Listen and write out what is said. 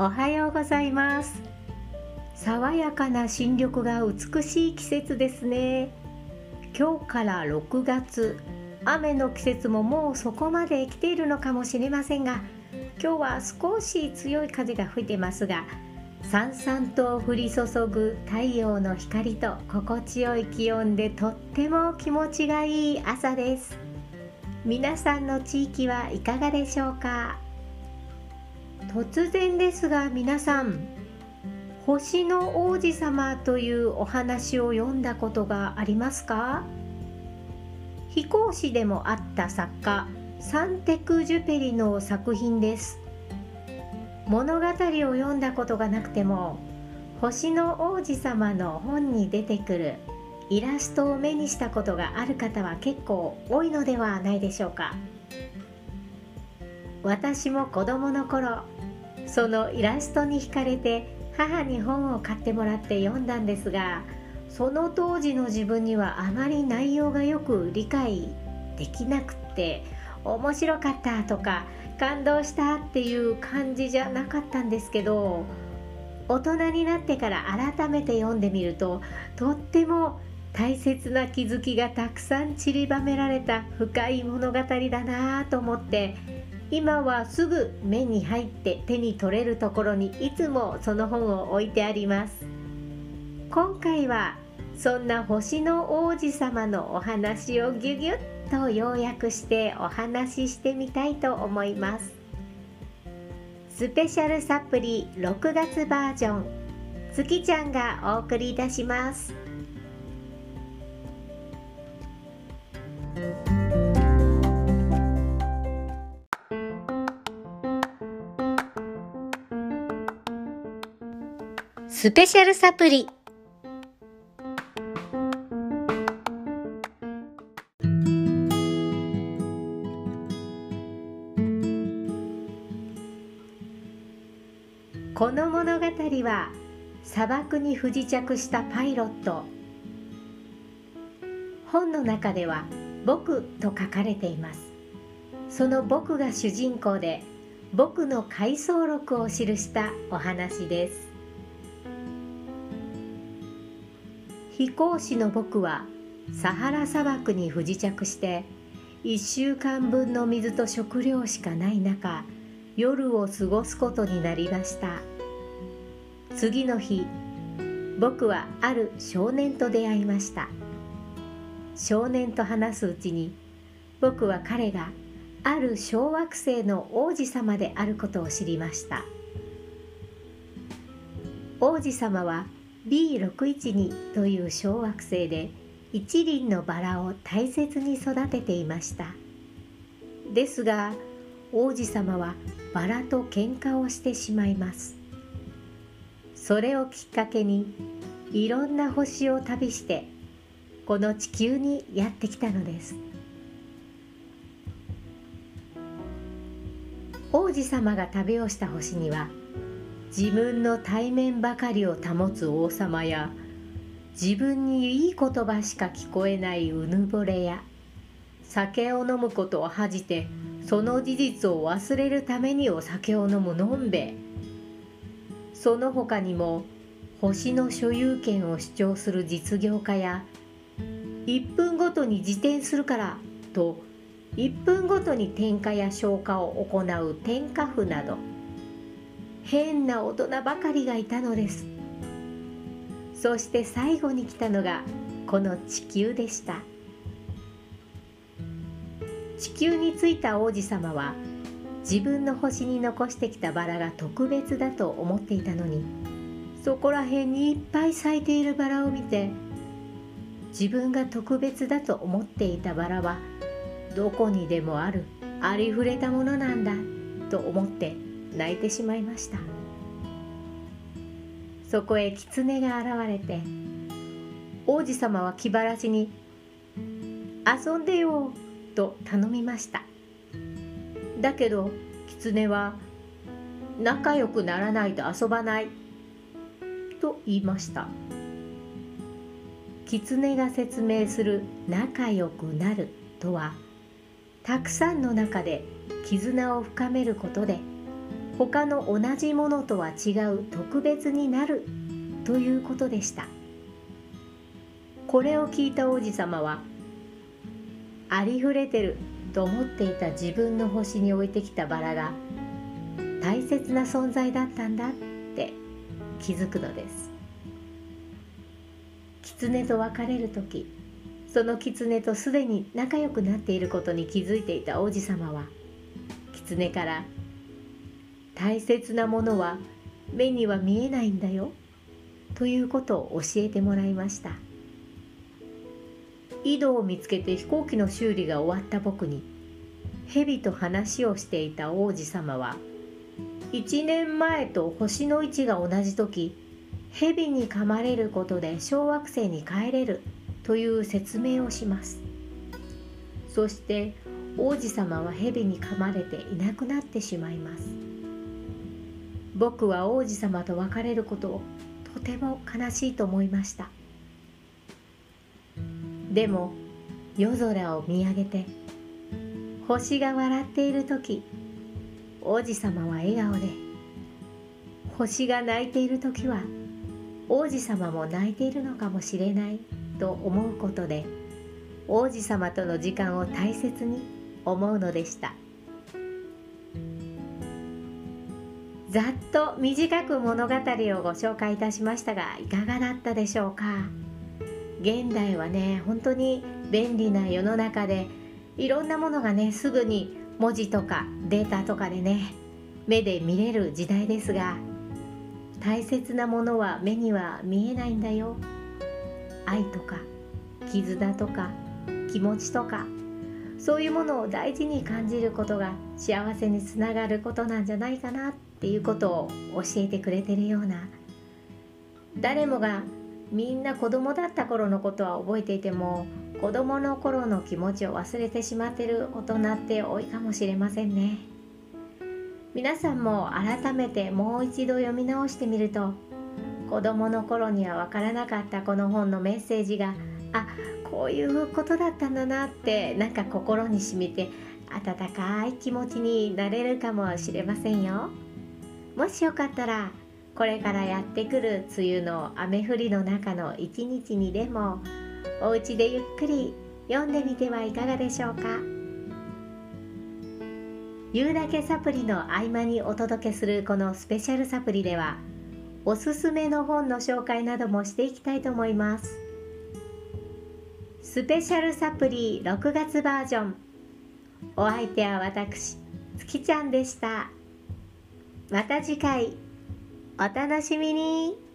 おはようございます。爽やかな新緑が美しい季節ですね。今日から6月。雨の季節ももうそこまで来ているのかもしれませんが今日は少し強い風が吹いてますがさんさんと降り注ぐ太陽の光と心地よい気温でとっても気持ちがいい朝です。皆さんの地域はいかがでしょうか？突然ですが皆さん星の王子様というお話を読んだことがありますか？飛行士でもあった作家サンテク・ジュペリの作品です。物語を読んだことがなくても星の王子様の本に出てくるイラストを目にしたことがある方は結構多いのではないでしょうか？私も子供の頃そのイラストに惹かれて母に本を買ってもらって読んだんですがその当時の自分にはあまり内容がよく理解できなくって面白かったとか感動したっていう感じじゃなかったんですけど大人になってから改めて読んでみるととっても大切な気づきがたくさん散りばめられた深い物語だなぁと思って今はすぐ目に入って手に取れるところにいつもその本を置いてあります。今回はそんな星の王子様のお話をギュギュッと要約してお話ししてみたいと思います。スペシャルサプリ6月バージョン月ちゃんがお送りいたします。スペシャルサプリ。この物語は砂漠に不時着したパイロット。本の中では「僕」と書かれています。その僕が主人公で僕の回想録を記したお話です。飛行士の僕はサハラ砂漠に不時着して1週間分の水と食料しかない中夜を過ごすことになりました。次の日僕はある少年と出会いました。少年と話すうちに僕は彼がある小惑星の王子様であることを知りました。王子様は B612 という小惑星で一輪のバラを大切に育てていました。ですが王子様はバラと喧嘩をしてしまいます。それをきっかけにいろんな星を旅してこの地球にやってきたのです。王子様が旅をした星には自分の対面ばかりを保つ王様や自分にいい言葉しか聞こえないうぬぼれや酒を飲むことを恥じてその事実を忘れるためにお酒を飲むのんべ。その他にも星の所有権を主張する実業家や1分ごとに自転するからと1分ごとに点火や消火を行う点火符など変な大人ばかりがいたのです。そして最後に来たのがこの地球でした。地球に着いた王子様は自分の星に残してきたバラが特別だと思っていたのにそこら辺にいっぱい咲いているバラを見て自分が特別だと思っていたバラはどこにでもあるありふれたものなんだと思って泣いてしまいました。そこへ狐が現れて王子様は気晴らしに「遊んでよ」と頼みました。だけど狐は「仲良くならないと遊ばない」と言いました。狐が説明する「仲良くなる」とはたくさんの中で絆を深めることで他の同じものとは違う特別になるということでした。これを聞いた王子様はありふれてると思っていた自分の星に置いてきたバラが大切な存在だったんだって気づくのです。狐と別れる時その狐とすでに仲良くなっていることに気づいていた王子様は狐から「大切なものは目には見えないんだよ」ということを教えてもらいました。井戸を見つけて飛行機の修理が終わった僕に蛇と話をしていた王子様は1年前と星の位置が同じ時蛇に噛まれることで小惑星に帰れるという説明をします。そして王子様は蛇に噛まれていなくなってしまいます。僕は王子様と別れることをとても悲しいと思いました。でも夜空を見上げて星が笑っている時王子様は笑顔で星が泣いている時は王子様も泣いているのかもしれないと思うことで王子様との時間を大切に思うのでした。ざっと短く物語をご紹介いたしましたがいかがだったでしょうか？現代はね本当に便利な世の中でいろんなものがねすぐに文字とかデータとかでね目で見れる時代ですが大切なものは目には見えないんだよ。愛とか絆とか気持ちとかそういうものを大事に感じることが幸せにつながることなんじゃないかなってていうことを教えてくれてるような誰もがみんな子供だった頃のことは覚えていても子供の頃の気持ちを忘れてしまってる大人って多いかもしれませんね。皆さんも改めてもう一度読み直してみると子供の頃には分からなかったこの本のメッセージがあこういうことだったんだなってなんか心に染みて温かい気持ちになれるかもしれませんよ。もしよかったらこれからやってくる梅雨の雨降りの中の一日にでもお家でゆっくり読んでみてはいかがでしょうか？言うだけサプリの合間にお届けするこのスペシャルサプリではおすすめの本の紹介などもしていきたいと思います。スペシャルサプリ6月バージョン。お相手は私月ちゃんでした。また次回。お楽しみに。